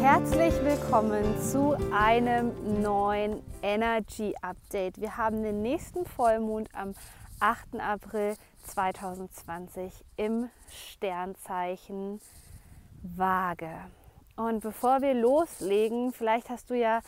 Herzlich willkommen zu einem neuen Energy Update. Wir haben den nächsten Vollmond am 8. April 2020 im Sternzeichen Waage. Und bevor wir loslegen, vielleicht hast du ja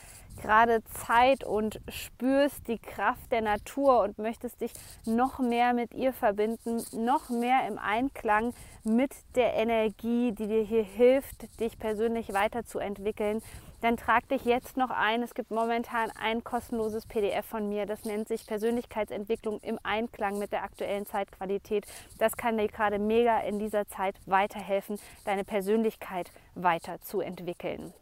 gerade Zeit und spürst die Kraft der Natur und möchtest dich noch mehr mit ihr verbinden, noch mehr im Einklang mit der Energie, die dir hier hilft, dich persönlich weiterzuentwickeln, dann trag dich jetzt noch ein. Es gibt momentan ein kostenloses PDF von mir, das nennt sich Persönlichkeitsentwicklung im Einklang mit der aktuellen Zeitqualität. Das kann dir gerade mega in dieser Zeit weiterhelfen, deine Persönlichkeit weiterzuentwickeln.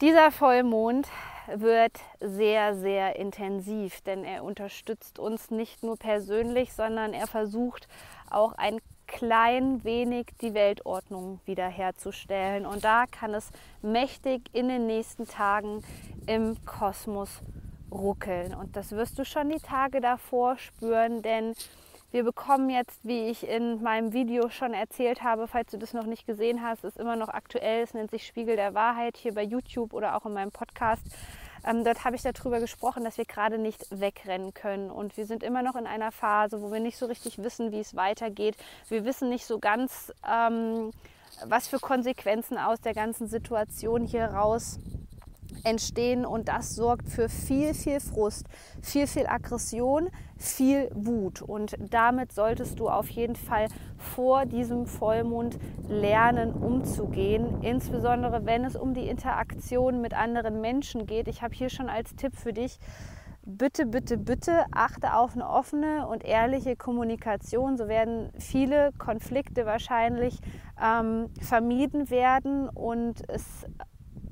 Dieser Vollmond wird sehr, sehr intensiv, denn er unterstützt uns nicht nur persönlich, sondern er versucht auch ein klein wenig die Weltordnung wiederherzustellen. Und da kann es mächtig in den nächsten Tagen im Kosmos ruckeln. Und das wirst du schon die Tage davor spüren, denn wir bekommen jetzt, wie ich in meinem Video schon erzählt habe, falls du das noch nicht gesehen hast, ist immer noch aktuell. Es nennt sich Spiegel der Wahrheit hier bei YouTube oder auch in meinem Podcast. Ähm, dort habe ich darüber gesprochen, dass wir gerade nicht wegrennen können. Und wir sind immer noch in einer Phase, wo wir nicht so richtig wissen, wie es weitergeht. Wir wissen nicht so ganz, ähm, was für Konsequenzen aus der ganzen Situation hier raus entstehen und das sorgt für viel, viel Frust, viel, viel Aggression, viel Wut. Und damit solltest du auf jeden Fall vor diesem Vollmond lernen, umzugehen, insbesondere wenn es um die Interaktion mit anderen Menschen geht. Ich habe hier schon als Tipp für dich, bitte, bitte, bitte achte auf eine offene und ehrliche Kommunikation. So werden viele Konflikte wahrscheinlich ähm, vermieden werden und es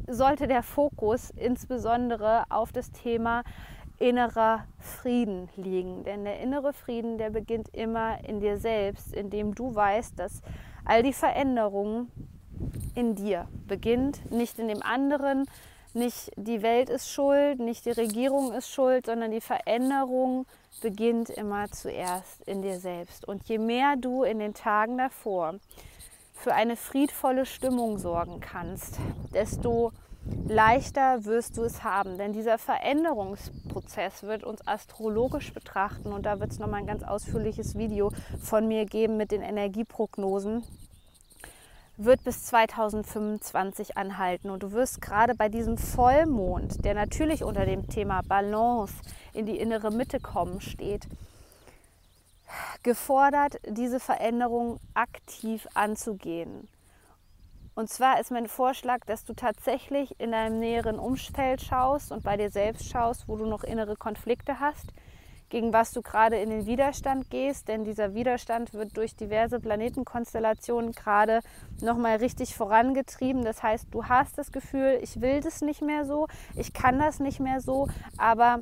sollte der Fokus insbesondere auf das Thema innerer Frieden liegen. Denn der innere Frieden, der beginnt immer in dir selbst, indem du weißt, dass all die Veränderung in dir beginnt, nicht in dem anderen, nicht die Welt ist schuld, nicht die Regierung ist schuld, sondern die Veränderung beginnt immer zuerst in dir selbst. Und je mehr du in den Tagen davor für eine friedvolle Stimmung sorgen kannst, desto leichter wirst du es haben. Denn dieser Veränderungsprozess wird uns astrologisch betrachten und da wird es nochmal ein ganz ausführliches Video von mir geben mit den Energieprognosen wird bis 2025 anhalten. Und du wirst gerade bei diesem Vollmond, der natürlich unter dem Thema Balance in die innere Mitte kommen steht, gefordert, diese Veränderung aktiv anzugehen. Und zwar ist mein Vorschlag, dass du tatsächlich in deinem näheren Umfeld schaust und bei dir selbst schaust, wo du noch innere Konflikte hast, gegen was du gerade in den Widerstand gehst, denn dieser Widerstand wird durch diverse Planetenkonstellationen gerade nochmal richtig vorangetrieben. Das heißt, du hast das Gefühl, ich will das nicht mehr so, ich kann das nicht mehr so, aber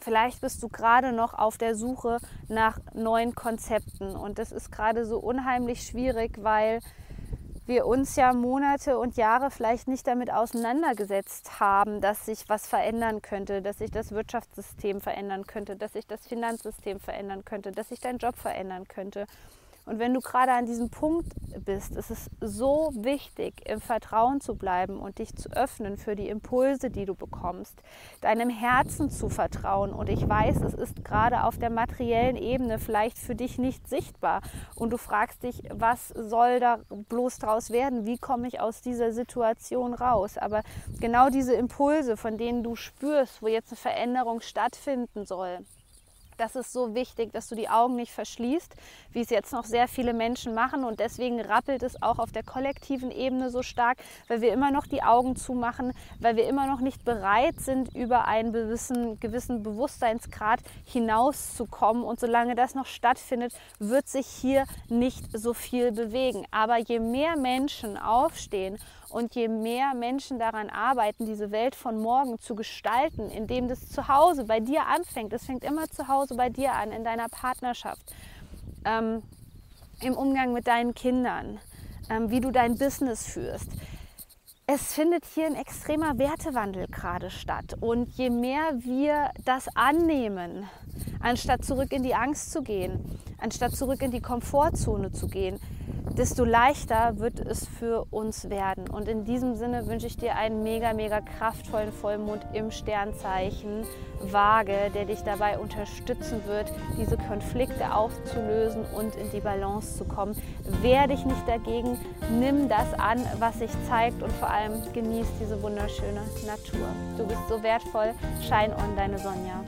Vielleicht bist du gerade noch auf der Suche nach neuen Konzepten und das ist gerade so unheimlich schwierig, weil wir uns ja Monate und Jahre vielleicht nicht damit auseinandergesetzt haben, dass sich was verändern könnte, dass sich das Wirtschaftssystem verändern könnte, dass sich das Finanzsystem verändern könnte, dass sich dein Job verändern könnte. Und wenn du gerade an diesem Punkt bist, ist es so wichtig, im Vertrauen zu bleiben und dich zu öffnen für die Impulse, die du bekommst, deinem Herzen zu vertrauen. Und ich weiß, es ist gerade auf der materiellen Ebene vielleicht für dich nicht sichtbar. Und du fragst dich, was soll da bloß draus werden? Wie komme ich aus dieser Situation raus? Aber genau diese Impulse, von denen du spürst, wo jetzt eine Veränderung stattfinden soll, Das ist so wichtig, dass du die Augen nicht verschließt, wie es jetzt noch sehr viele Menschen machen. Und deswegen rappelt es auch auf der kollektiven Ebene so stark, weil wir immer noch die Augen zumachen, weil wir immer noch nicht bereit sind, über einen gewissen, gewissen Bewusstseinsgrad hinauszukommen. Und solange das noch stattfindet, wird sich hier nicht so viel bewegen. Aber je mehr Menschen aufstehen und je mehr Menschen daran arbeiten, diese Welt von morgen zu gestalten, indem das zu Hause bei dir anfängt, es fängt immer zu Hause bei dir an, in deiner Partnerschaft, ähm, im Umgang mit deinen Kindern, ähm, wie du dein Business führst. Es findet hier ein extremer Wertewandel gerade statt. Und je mehr wir das annehmen, anstatt zurück in die Angst zu gehen, anstatt zurück in die Komfortzone zu gehen, desto leichter wird es für uns werden. Und in diesem Sinne wünsche ich dir einen mega, mega kraftvollen Vollmond im Sternzeichen Waage, der dich dabei unterstützen wird, diese Konflikte aufzulösen und in die Balance zu kommen. Wehr dich nicht dagegen, nimm das an, was sich zeigt und vor allem genieß diese wunderschöne Natur. Du bist so wertvoll. Shine on, deine Sonja.